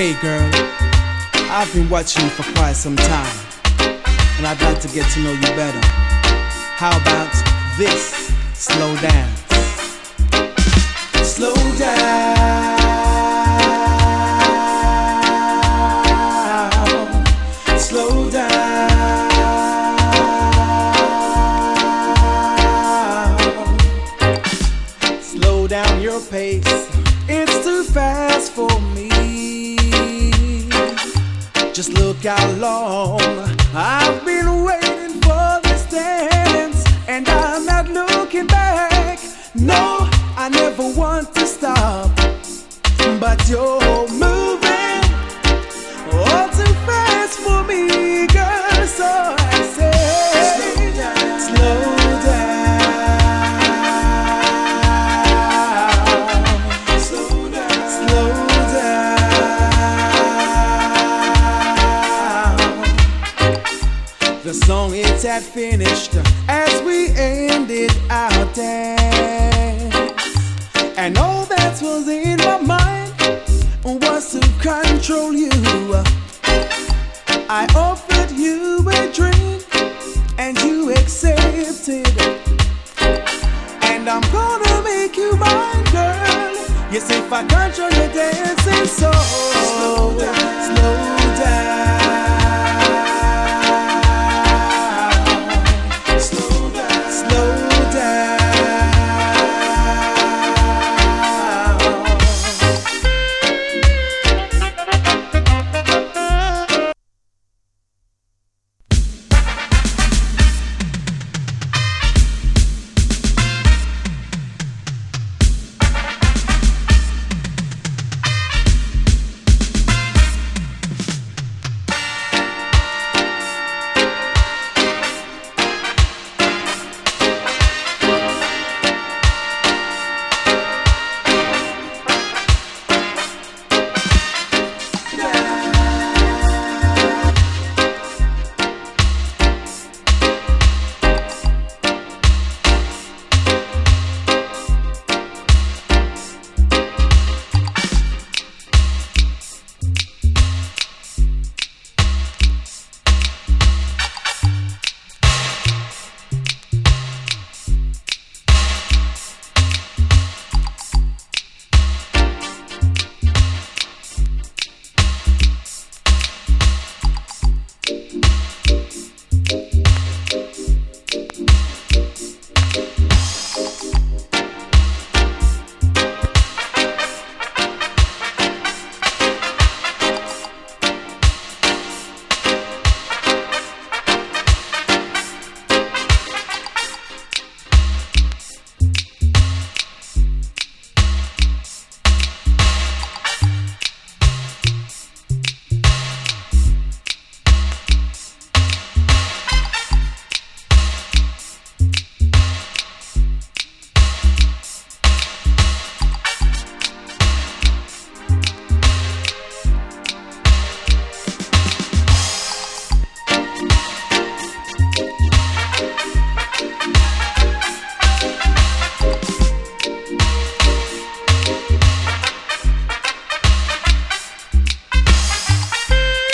Hey girl, I've been watching you for quite some time, and I'd like to get to know you better. How about this slow dance? Slow down, slow down, slow down your pace. It's too fast for me. Just look how long I've been waiting for this dance, and I'm not looking back. No, I never want to stop, but you're The song it had finished as we ended our dance, and all that was in my mind was to control you. I offered you a drink and you accepted. And I'm gonna make you mine, girl. Yes, if I control your dancing soul.